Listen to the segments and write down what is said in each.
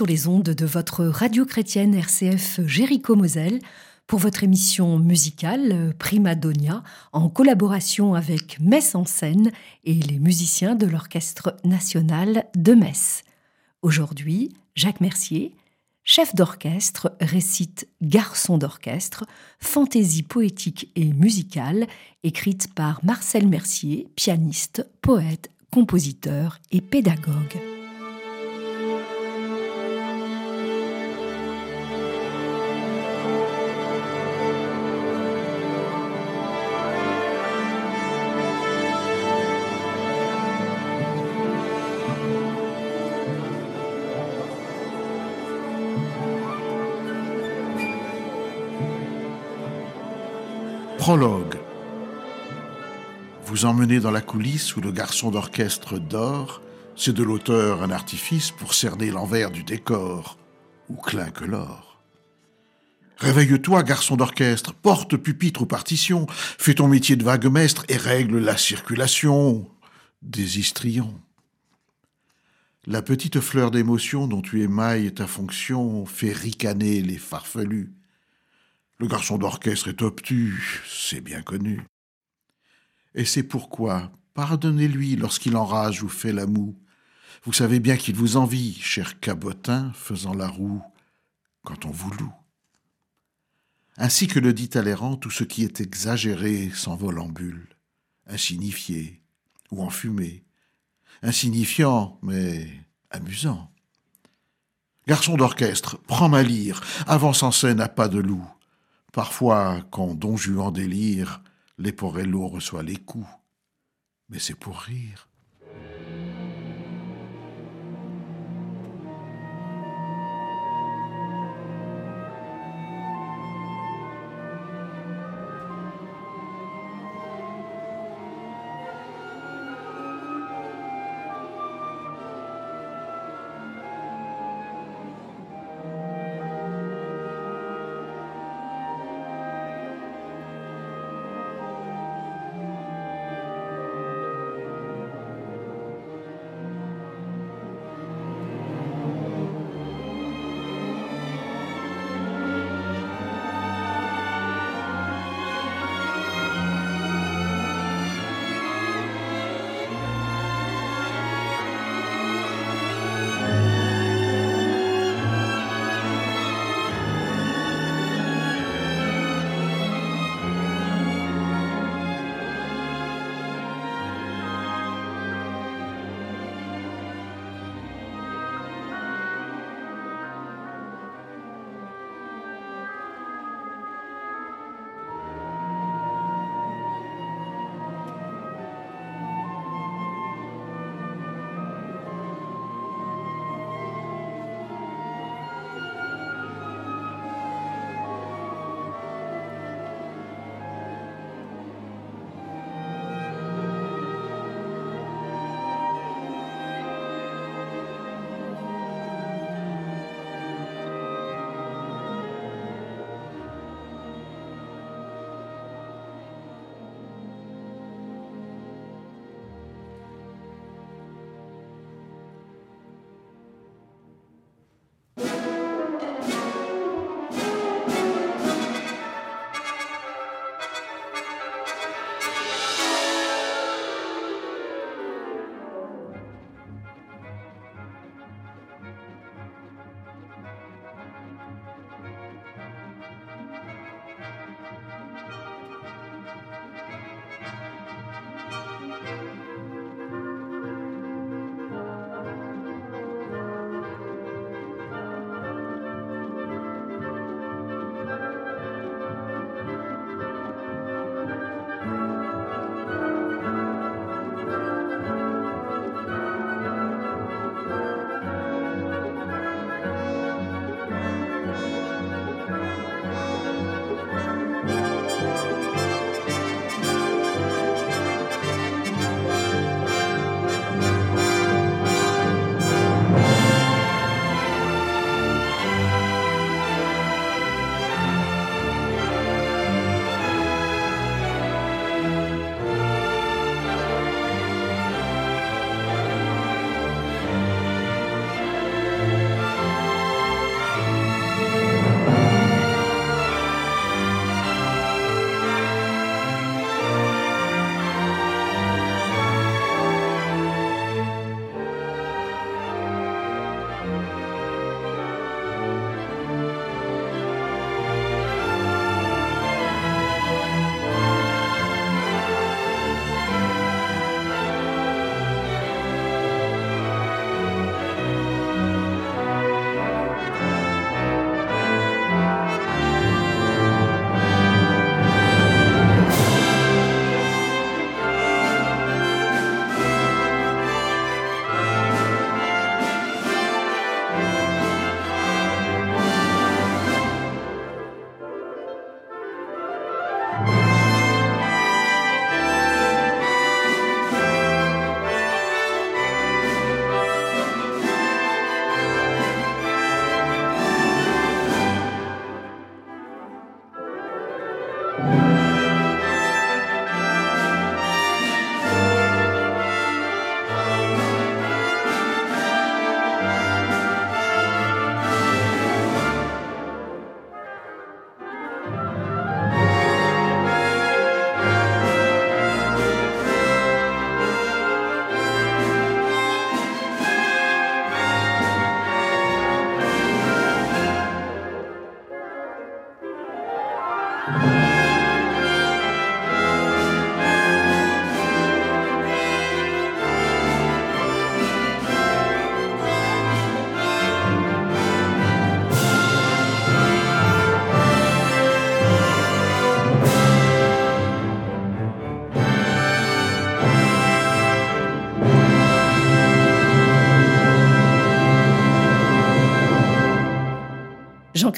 Sur les ondes de votre radio chrétienne RCF Jéricho Moselle pour votre émission musicale Prima Donia en collaboration avec Metz en scène et les musiciens de l'Orchestre national de Metz. Aujourd'hui, Jacques Mercier, chef d'orchestre, récite Garçon d'orchestre, fantaisie poétique et musicale, écrite par Marcel Mercier, pianiste, poète, compositeur et pédagogue. Prologue. Vous emmenez dans la coulisse où le garçon d'orchestre dort, c'est de l'auteur un artifice pour cerner l'envers du décor, où clinque l'or. Réveille-toi, garçon d'orchestre, porte pupitre ou partition, fais ton métier de vague-mestre et règle la circulation des histrions. La petite fleur d'émotion dont tu émailles ta fonction fait ricaner les farfelus. Le garçon d'orchestre est obtus, c'est bien connu. Et c'est pourquoi, pardonnez-lui lorsqu'il enrage ou fait la moue. Vous savez bien qu'il vous envie, cher cabotin, faisant la roue, quand on vous loue. Ainsi que le dit Talleyrand, tout ce qui est exagéré s'envole en bulle, insignifié ou enfumé, insignifiant mais amusant. Garçon d'orchestre, prends ma lyre, avance en scène à pas de loup. Parfois, quand Don Juan délire, Leporello reçoit les coups. Mais c'est pour rire.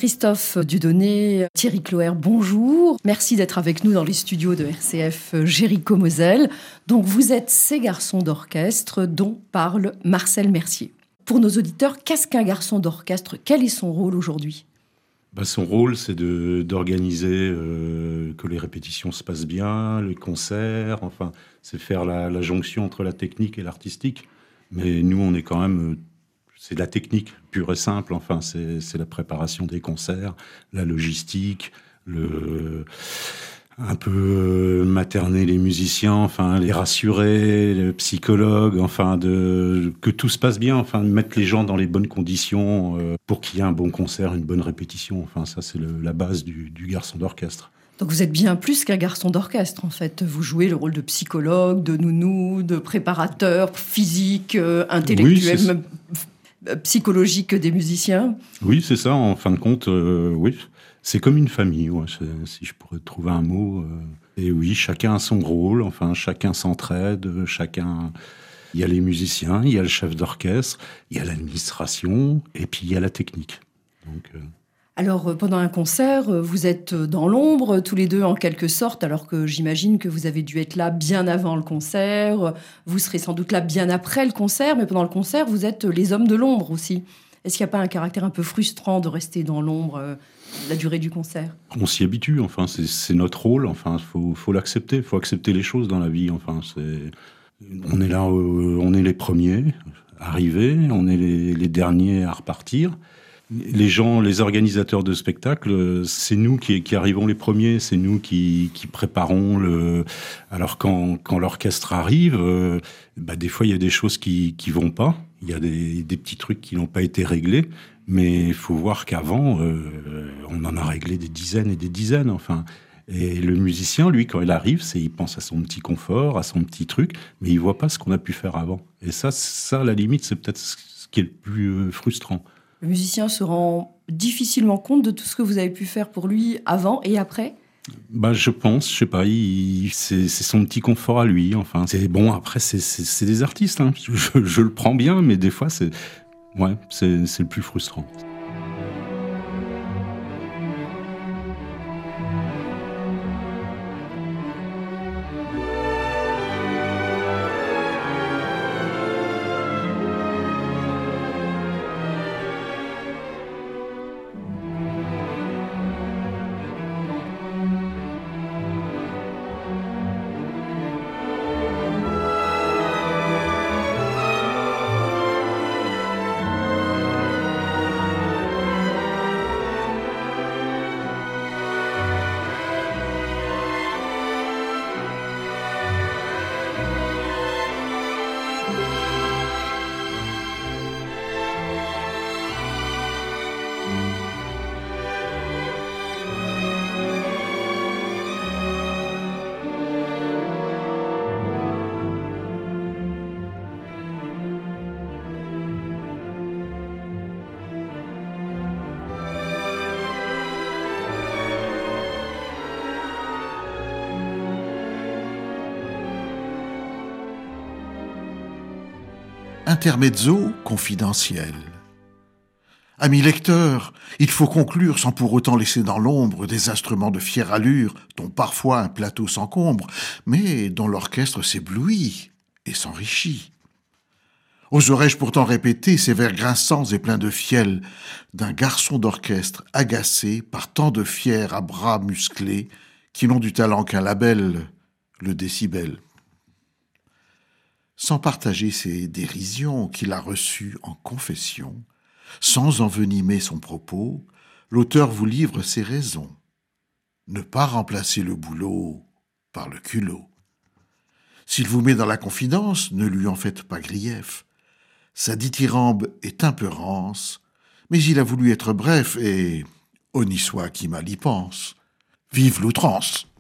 Jean-Christophe Dudonné, Thierry Cloer, bonjour. Merci d'être avec nous dans les studios de RCF Jéricho-Moselle. Donc vous êtes ces garçons d'orchestre dont parle Marcel Mercier. Pour nos auditeurs, qu'est-ce qu'un garçon d'orchestre? Quel est son rôle aujourd'hui? Bah, son rôle, c'est d'organiser euh, que les répétitions se passent bien, les concerts, enfin, c'est faire la, la, jonction entre la technique et l'artistique. Mais nous, on est quand même, euh, c'est de la technique pure et simple, enfin, c'est la préparation des concerts, la logistique, le un peu euh, materner les musiciens, enfin les rassurer, les psychologues, enfin de que tout se passe bien, enfin mettre les gens dans les bonnes conditions euh, pour qu'il y ait un bon concert, une bonne répétition. Enfin ça c'est la base du, garçon d'orchestre. Donc vous êtes bien plus qu'un garçon d'orchestre en fait. Vous jouez le rôle de psychologue, de nounou, de préparateur physique, euh, intellectuel, psychologique des musiciens. Oui c'est ça. En fin de compte, oui. C'est comme une famille, si je pourrais trouver un mot. Euh. Et oui, chacun a son rôle, enfin, chacun s'entraide, chacun. Il y a les musiciens, il y a le chef d'orchestre, il y a l'administration, et puis il y a la technique. Euh. Alors, euh, pendant un concert, vous êtes dans l'ombre, tous les deux en quelque sorte, alors que j'imagine que vous avez dû être là bien avant le concert, vous serez sans doute là bien après le concert, mais pendant le concert, vous êtes les hommes de l'ombre aussi. Est-ce qu'il n'y a pas un caractère un peu frustrant de rester dans l'ombre la durée du concert? On s'y habitue, enfin, c'est notre rôle, enfin, faut, faut l'accepter, il faut accepter les choses dans la vie, enfin, c'est. On est là, euh, on est les premiers arrivés, on est les, derniers à repartir. Les gens, les organisateurs de spectacles, c'est nous qui, arrivons les premiers, c'est nous qui, préparons le. Alors quand, l'orchestre arrive, euh, bah, des fois il y a des choses qui qui vont pas, il y a des, petits trucs qui n'ont pas été réglés, mais il faut voir qu'avant, euh, on en a réglé des dizaines et des dizaines, enfin. Et le musicien, lui, quand il arrive, c'est il pense à son petit confort, à son petit truc, mais il voit pas ce qu'on a pu faire avant. Et ça, ça, à la limite, c'est peut-être ce qui est le plus euh, frustrant. Le musicien se rend difficilement compte de tout ce que vous avez pu faire pour lui avant et après bah, je pense, je sais pas, c'est son petit confort à lui. Enfin, c'est bon. Après, c'est des artistes. Hein. Je, le prends bien, mais des fois, c'est Ouais, c'est le plus frustrant. Intermezzo confidentiel. Amis lecteurs, il faut conclure sans pour autant laisser dans l'ombre des instruments de fière allure dont parfois un plateau s'encombre, mais dont l'orchestre s'éblouit et s'enrichit. Oserais-je pourtant répéter ces vers grinçants et pleins de fiel d'un garçon d'orchestre agacé par tant de fiers à bras musclés qui n'ont du talent qu'un label, le décibel sans partager ses dérisions qu'il a reçues en confession, sans envenimer son propos, l'auteur vous livre ses raisons. Ne pas remplacer le boulot par le culot. S'il vous met dans la confidence, ne lui en faites pas grief. Sa dithyrambe est un peu rance, mais il a voulu être bref et honni soit qui mal y pense. Vive l'outrance!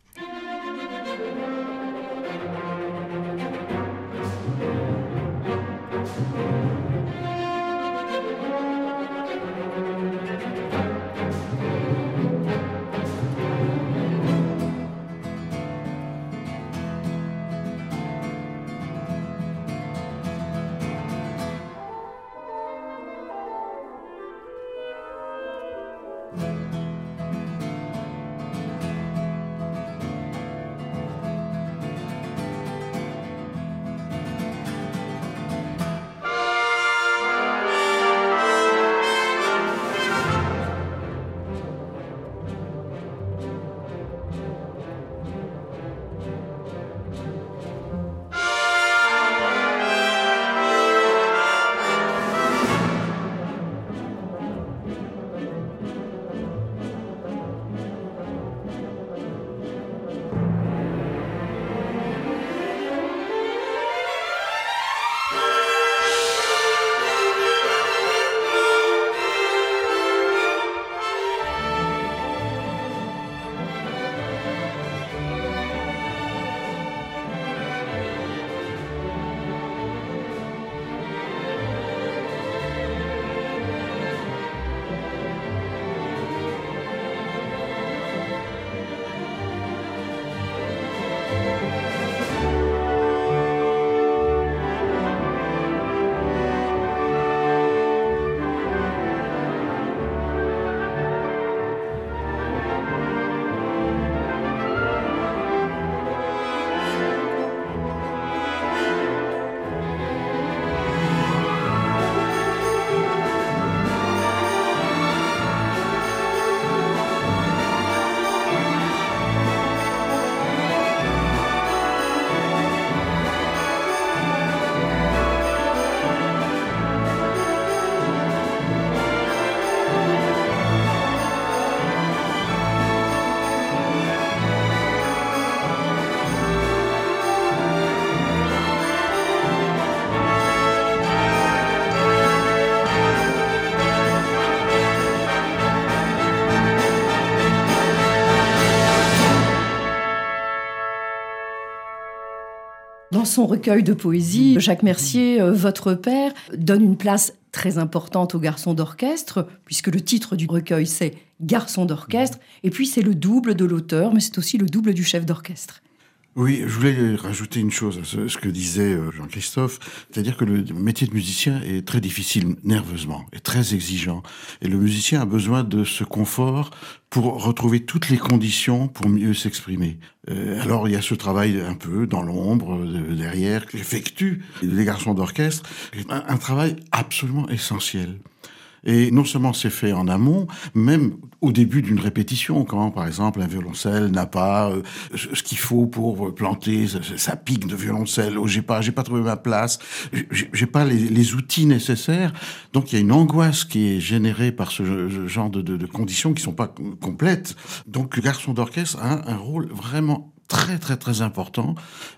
Son recueil de poésie, Jacques Mercier, euh, votre père, donne une place très importante aux garçons d'orchestre, puisque le titre du recueil c'est Garçon d'orchestre, et puis c'est le double de l'auteur, mais c'est aussi le double du chef d'orchestre. Oui, je voulais rajouter une chose à ce, que disait euh, Jean-Christophe, c'est-à-dire que le métier de musicien est très difficile nerveusement, et très exigeant, et le musicien a besoin de ce confort pour retrouver toutes les conditions pour mieux s'exprimer. Euh, alors il y a ce travail un peu dans l'ombre, euh, derrière, qu'effectuent les garçons d'orchestre, un, un travail absolument essentiel. Et non seulement c'est fait en amont, même au début d'une répétition, quand par exemple un violoncelle n'a pas euh, ce qu'il faut pour planter sa, pique de violoncelle, ou j'ai pas, j'ai pas trouvé ma place, j'ai pas les, outils nécessaires. Donc il y a une angoisse qui est générée par ce genre de conditions qui sont pas complètes. Donc le garçon d'orchestre a un rôle vraiment très très très important.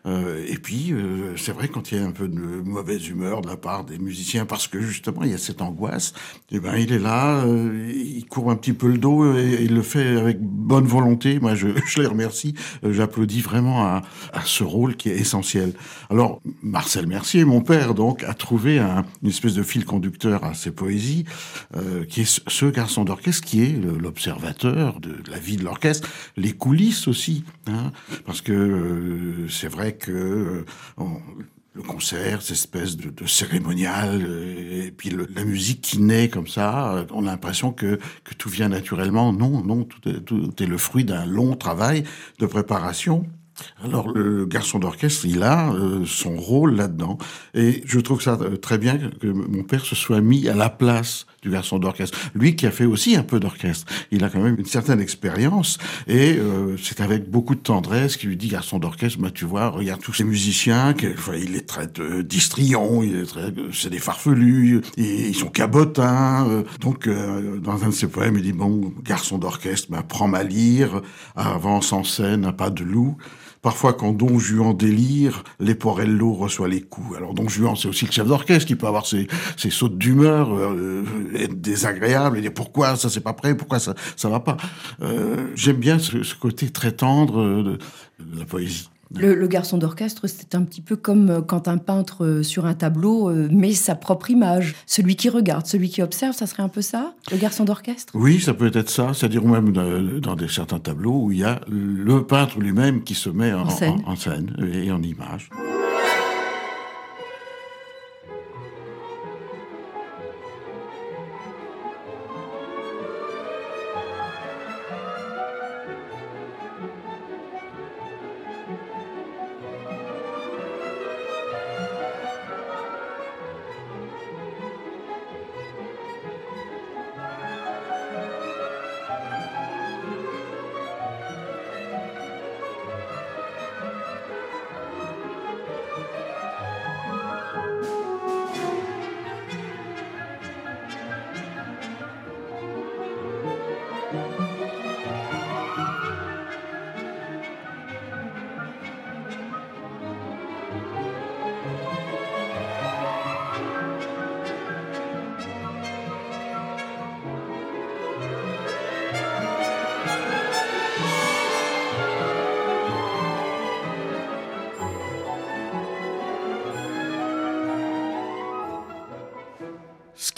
Euh, et puis euh, c'est vrai quand il y a un peu de mauvaise humeur de la part des musiciens parce que justement il y a cette angoisse. Et eh ben il est là, euh, il court un petit peu le dos et, il le fait avec bonne volonté. Moi je, je les remercie, j'applaudis vraiment à, ce rôle qui est essentiel. Alors Marcel Mercier, mon père donc, a trouvé un, une espèce de fil conducteur à ses poésies, qui est ce garçon d'orchestre qui est l'observateur de la vie de l'orchestre, les coulisses aussi. Hein parce que euh, c'est vrai que euh, le concert, cette espèce de, cérémonial, euh, et puis la musique qui naît comme ça, on a l'impression que, que tout vient naturellement. Non, non, tout est, le fruit d'un long travail de préparation. Alors le garçon d'orchestre, il a son rôle là-dedans. Et je trouve ça très bien que, mon père se soit mis à la place du garçon d'orchestre. Lui qui a fait aussi un peu d'orchestre. Il a quand même une certaine expérience. Et euh, c'est avec beaucoup de tendresse qu'il lui dit, garçon d'orchestre, bah, tu vois, regarde tous ces musiciens, il les traite d'histrions, c'est des farfelus, et, ils sont cabotins. donc dans un de ses poèmes, il dit, bon, garçon d'orchestre, bah, prends-moi à lire, avance en scène, pas de loup. Parfois, quand Don Juan délire, Leporello reçoit les coups. Alors, Don Juan, c'est aussi le chef d'orchestre qui peut avoir ses, ses sautes d'humeur, euh, être désagréable et dire pourquoi ça c'est pas prêt, pourquoi ça ça va pas? Euh, J'aime bien ce, côté très tendre de, de la poésie. Le, garçon d'orchestre, c'est un petit peu comme euh, quand un peintre euh, sur un tableau euh, met sa propre image. Celui qui regarde, celui qui observe, ça serait un peu ça, le garçon d'orchestre? Oui, ça peut être ça. C'est-à-dire même dans des, certains tableaux où il y a le peintre lui-même qui se met en, en, scène. en, en scène et en image.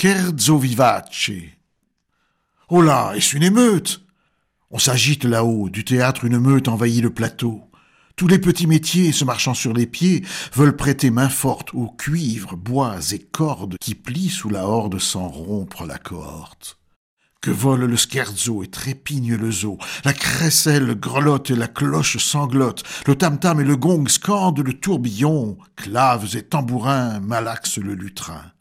Scherzo vivace. Oh est-ce une émeute? On s'agite là-haut, du théâtre une meute envahit le plateau. Tous les petits métiers, se marchant sur les pieds, veulent prêter main forte aux cuivres, bois et cordes qui plient sous la horde sans rompre la cohorte. Que vole le scherzo et trépigne le zoo, la crécelle grelotte et la cloche sanglote, le tam-tam et le gong scandent le tourbillon, claves et tambourins malaxent le lutrin.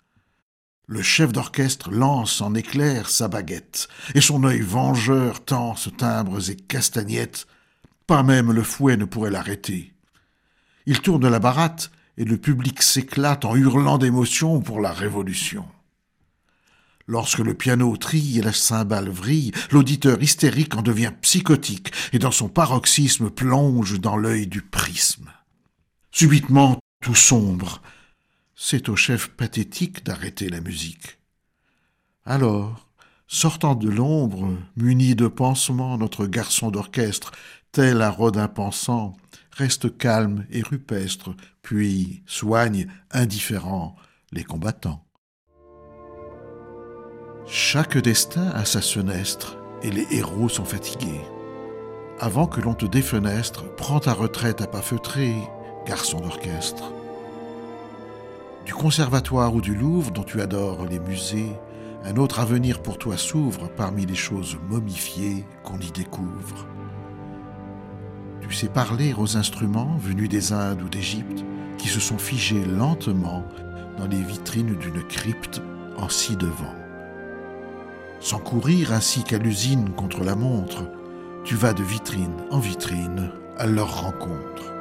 Le chef d'orchestre lance en éclair sa baguette, et son œil vengeur tense timbres et castagnettes. Pas même le fouet ne pourrait l'arrêter. Il tourne la baratte, et le public s'éclate en hurlant d'émotion pour la révolution. Lorsque le piano trille et la cymbale vrille, l'auditeur hystérique en devient psychotique et dans son paroxysme plonge dans l'œil du prisme. Subitement, tout sombre, c'est au chef pathétique d'arrêter la musique. Alors, sortant de l'ombre, muni de pansements, notre garçon d'orchestre, tel un rodin pensant, reste calme et rupestre, puis soigne, indifférent, les combattants. Chaque destin a sa senestre, et les héros sont fatigués. Avant que l'on te défenestre, prends ta retraite à pas garçon d'orchestre. Du conservatoire ou du Louvre dont tu adores les musées, un autre avenir pour toi s'ouvre parmi les choses momifiées qu'on y découvre. Tu sais parler aux instruments venus des Indes ou d'Égypte qui se sont figés lentement dans les vitrines d'une crypte en ci devant. Sans courir ainsi qu'à l'usine contre la montre, tu vas de vitrine en vitrine à leur rencontre.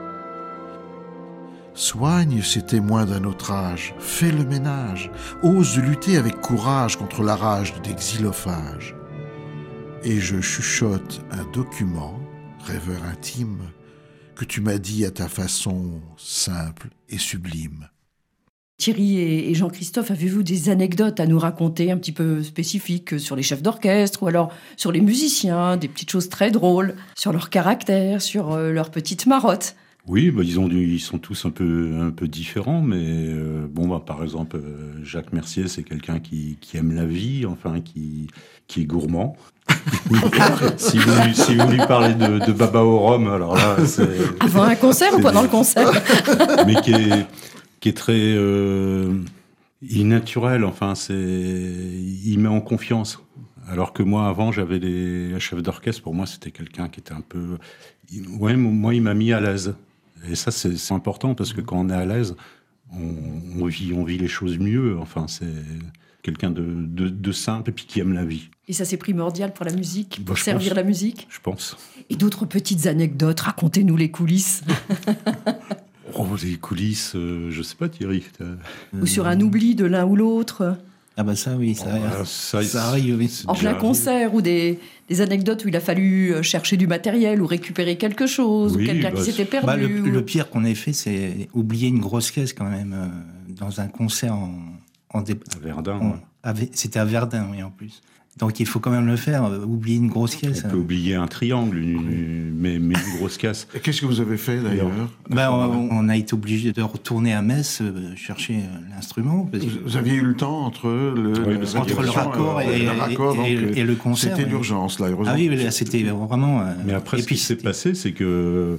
Soigne ces témoins d'un autre âge, fais le ménage, ose lutter avec courage contre la rage des xylophages. Et je chuchote un document, rêveur intime, que tu m'as dit à ta façon simple et sublime. Thierry et Jean-Christophe, avez-vous des anecdotes à nous raconter un petit peu spécifiques sur les chefs d'orchestre ou alors sur les musiciens, des petites choses très drôles, sur leur caractère, sur euh, leurs petites marottes oui, bah, ils, ont ils sont tous un peu, un peu différents, mais euh, bon, bah, par exemple, euh, Jacques Mercier, c'est quelqu'un qui, qui, aime la vie, enfin, qui, qui est gourmand. si, vous, si, vous, lui parlez de, de, Baba au rhum, alors là, c'est. Avant un concert ou pendant le concert? Mais qui est, qui est très euh, innaturel, enfin, c'est. Il met en confiance. Alors que moi, avant, j'avais des chefs d'orchestre. Pour moi, c'était quelqu'un qui était un peu. Ouais, moi, il m'a mis à l'aise. Et ça, c'est important parce que quand on est à l'aise, on, vit, on vit les choses mieux. Enfin, c'est quelqu'un de, de, simple et puis qui aime la vie. Et ça, c'est primordial pour la musique, bah, pour servir la musique Je pense. Et d'autres petites anecdotes, racontez-nous les coulisses. oh, les coulisses, euh, je sais pas, Thierry. Ou sur un oubli de l'un ou l'autre ah bah ça oui, ça, oh, ça, arrive. En plein concert ou des, des, anecdotes où il a fallu euh, chercher du matériel ou récupérer quelque chose ou quelqu'un qui bah, s'était perdu. Bah, le, pire qu'on ait fait, c'est oublier une grosse caisse quand même euh, dans un concert en, en à Verdun. C'était à Verdun, oui en plus. Donc il faut quand même le faire, euh, oublier une grosse caisse. On peut oublier un triangle, mais, mais, une grosse caisse. Qu'est-ce que vous avez fait d'ailleurs? Ben, on, a été obligé de retourner à Metz euh, chercher euh, l'instrument. Vous, aviez eu le temps entre le, entre le raccord, et, et, le concert. C'était l'urgence là, heureusement. Ah oui, c'était vraiment. mais après, ce qui s'est passé, c'est que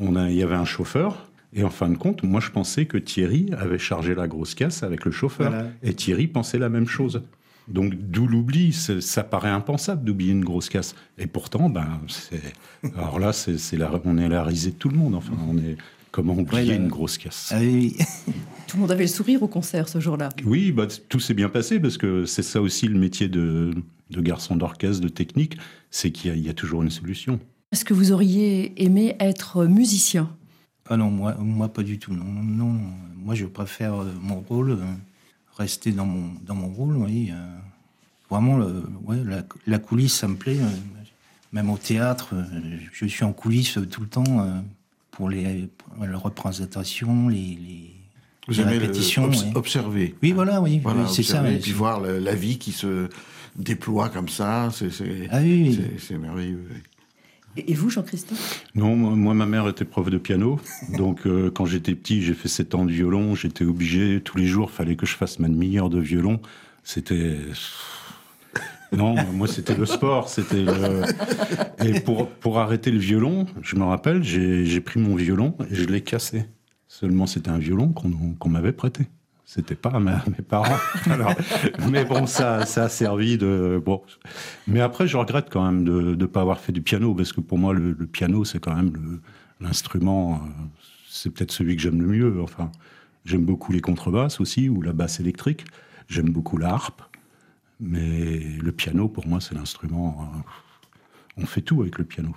on a, il y avait un chauffeur. Et en fin de compte, moi je pensais que Thierry avait chargé la grosse caisse avec le chauffeur. Et Thierry pensait la même chose. Donc d'où l'oubli, ça paraît impensable d'oublier une grosse casse. Et pourtant, ben, alors là, c'est la, on est à la risée de tout le monde. Enfin, on est comment oublier une grosse casse? Ah oui. tout le monde avait le sourire au concert ce jour-là. Oui, bah, tout s'est bien passé parce que c'est ça aussi le métier de, de garçon d'orchestre, de technique, c'est qu'il y, a toujours une solution. Est-ce que vous auriez aimé être musicien? Ah non, moi, moi pas du tout. Non, non, moi je préfère euh, mon rôle. Euh, rester dans mon, dans mon rôle, oui. Euh, vraiment, le, ouais, la, coulisse, ça me plaît. Euh, même au théâtre, euh, je suis en coulisses tout le temps pour les, représentations, les, les, répétitions. observer. Oui, voilà, oui. c'est ça. Et puis voir la, vie qui se déploie comme ça, c'est ah, oui, merveilleux. Et vous, Jean-Christophe? Non, moi, ma mère était prof de piano. donc, euh, quand j'étais petit, j'ai fait 7 ans de violon. J'étais obligé, tous les jours, fallait que je fasse ma demi-heure de violon. C'était. Non, moi, c'était le sport. C'était Et pour, pour arrêter le violon, je me rappelle, j'ai pris mon violon et je l'ai cassé. Seulement, c'était un violon qu'on m'avait prêté. C'était pas à mes parents. mais bon, ça, ça a servi de. Bon. Mais après, je regrette quand même de ne pas avoir fait du piano, parce que pour moi, le, piano, c'est quand même l'instrument. Euh, c'est peut-être celui que j'aime le mieux. Enfin, j'aime beaucoup les contrebasses aussi, ou la basse électrique. J'aime beaucoup la harpe. Mais le piano, pour moi, c'est l'instrument. Euh, on fait tout avec le piano.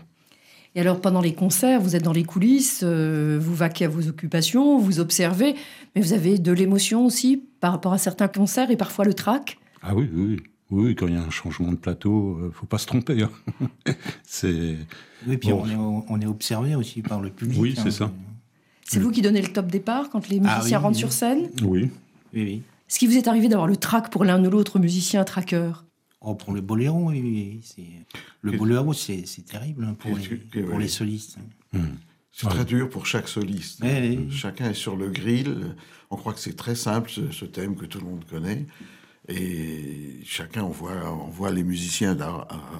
Et alors, pendant les concerts, vous êtes dans les coulisses, euh, vous vaquez à vos occupations, vous observez, mais vous avez de l'émotion aussi par rapport à certains concerts et parfois le trac Ah oui, oui, oui. quand il y a un changement de plateau, ne euh, faut pas se tromper. Hein. c'est. Oui, puis on, est, on, est, observé aussi par le public. Oui, c'est hein. ça. C'est vous qui donnez le top départ quand les ah musiciens rentrent sur scène? Oui. Oui, oui. Est-ce qu'il vous est arrivé d'avoir le trac pour l'un ou l'autre musicien traqueur? Oh, pour le boléro, oui. Le boléro, c'est terrible hein, pour, les, pour les, solistes. Hmm. C'est Ouais. très dur pour chaque soliste. Oui. Chacun est sur le grill. On croit que c'est très simple, ce, ce thème que tout le monde connaît. Et chacun, on voit, on voit les musiciens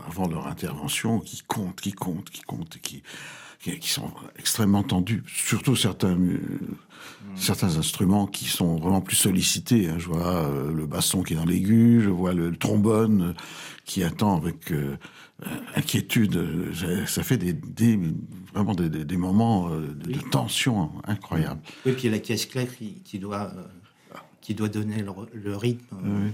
avant leur intervention qui comptent, qui comptent, qui comptent, et qui, qui, qui sont extrêmement tendus. Surtout certains, euh, certains instruments qui sont vraiment plus sollicités. hein. Je vois euh, le basson qui est dans l'aigu, je vois le, le trombone euh, qui attend avec euh, inquiétude. Ça- Ça fait des, des- vraiment des, des- des moments euh, de, de tension incroyables. Oui, puis il y a la caisse claire qui, qui doit, qui doit donner le, le rythme euh,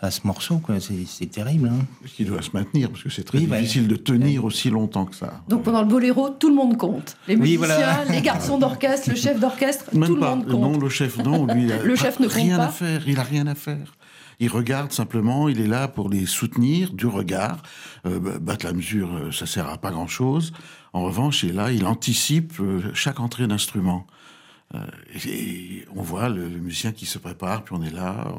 à ce morceau. quoi. C'est terrible. hein. Qui doit se maintenir, parce que c'est très Oui, ouais. difficile de tenir aussi longtemps que ça. Donc pendant le boléro, tout le monde compte. Les Oui, musiciens, voilà. les garçons d'orchestre, le chef d'orchestre, tout le monde compte. Non, le chef, non, lui, il a Le pas- chef ne compte rien pas. à faire. Il a rien à faire. Il regarde simplement. Il est là pour les soutenir du regard. Euh, bah, battre la mesure, euh, ça sert à pas grand chose. En revanche, il est là. Il anticipe euh, chaque entrée d'instrument. Euh, et, on voit le, musicien qui se prépare, puis on est là.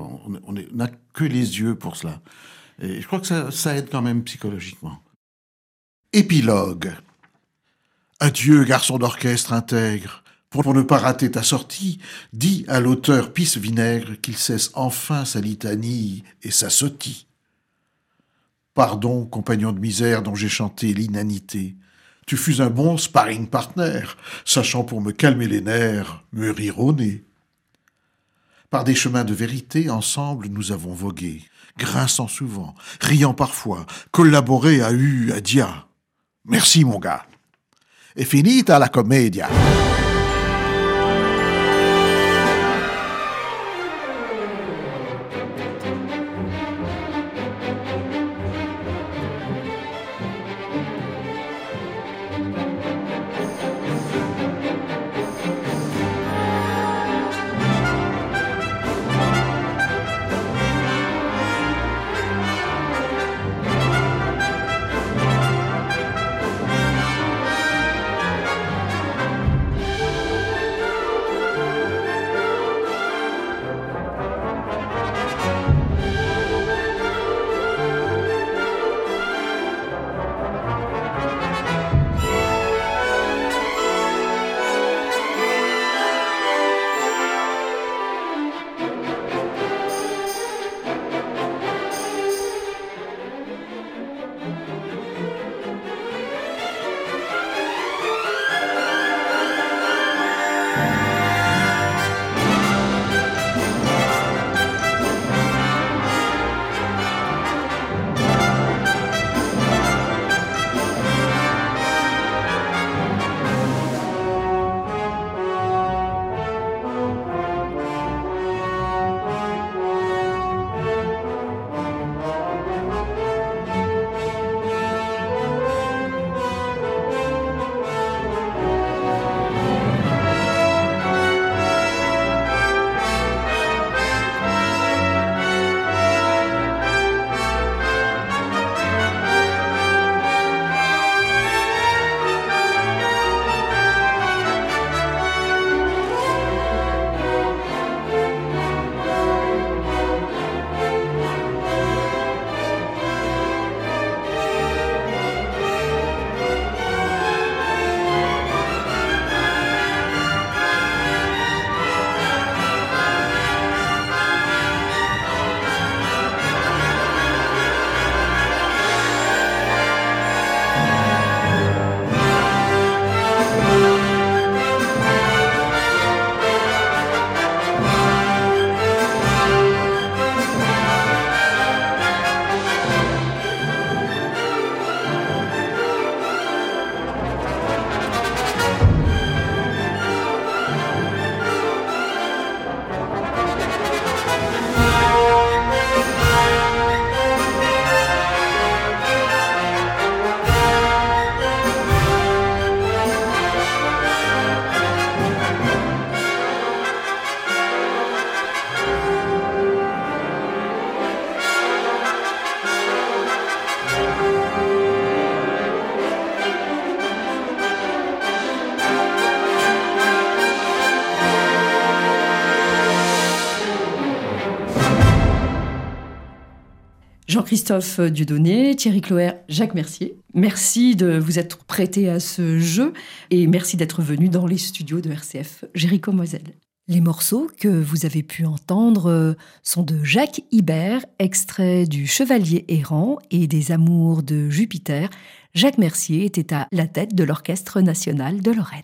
On n'a que les yeux pour cela. Et je crois que ça, ça aide quand même psychologiquement. Épilogue. Adieu, garçon d'orchestre intègre. Pour ne pas rater ta sortie, dis à l'auteur pisse vinaigre qu'il cesse enfin sa litanie et sa sotie. Pardon, compagnon de misère dont j'ai chanté l'inanité. Tu fus un bon sparring partner, sachant pour me calmer les nerfs, me rire au nez. Par des chemins de vérité, ensemble, nous avons vogué, grinçant souvent, riant parfois, collaboré à U, à Dia. Merci, mon gars. Et finita la commedia. Jean-Christophe Dieudonné, Thierry Cloer, Jacques Mercier. Merci de vous être prêté à ce jeu et merci d'être venu dans les studios de RCF Jéricho Moselle. Les morceaux que vous avez pu entendre sont de Jacques Ibert, extrait du Chevalier errant et des Amours de Jupiter. Jacques Mercier était à la tête de l'Orchestre national de Lorraine.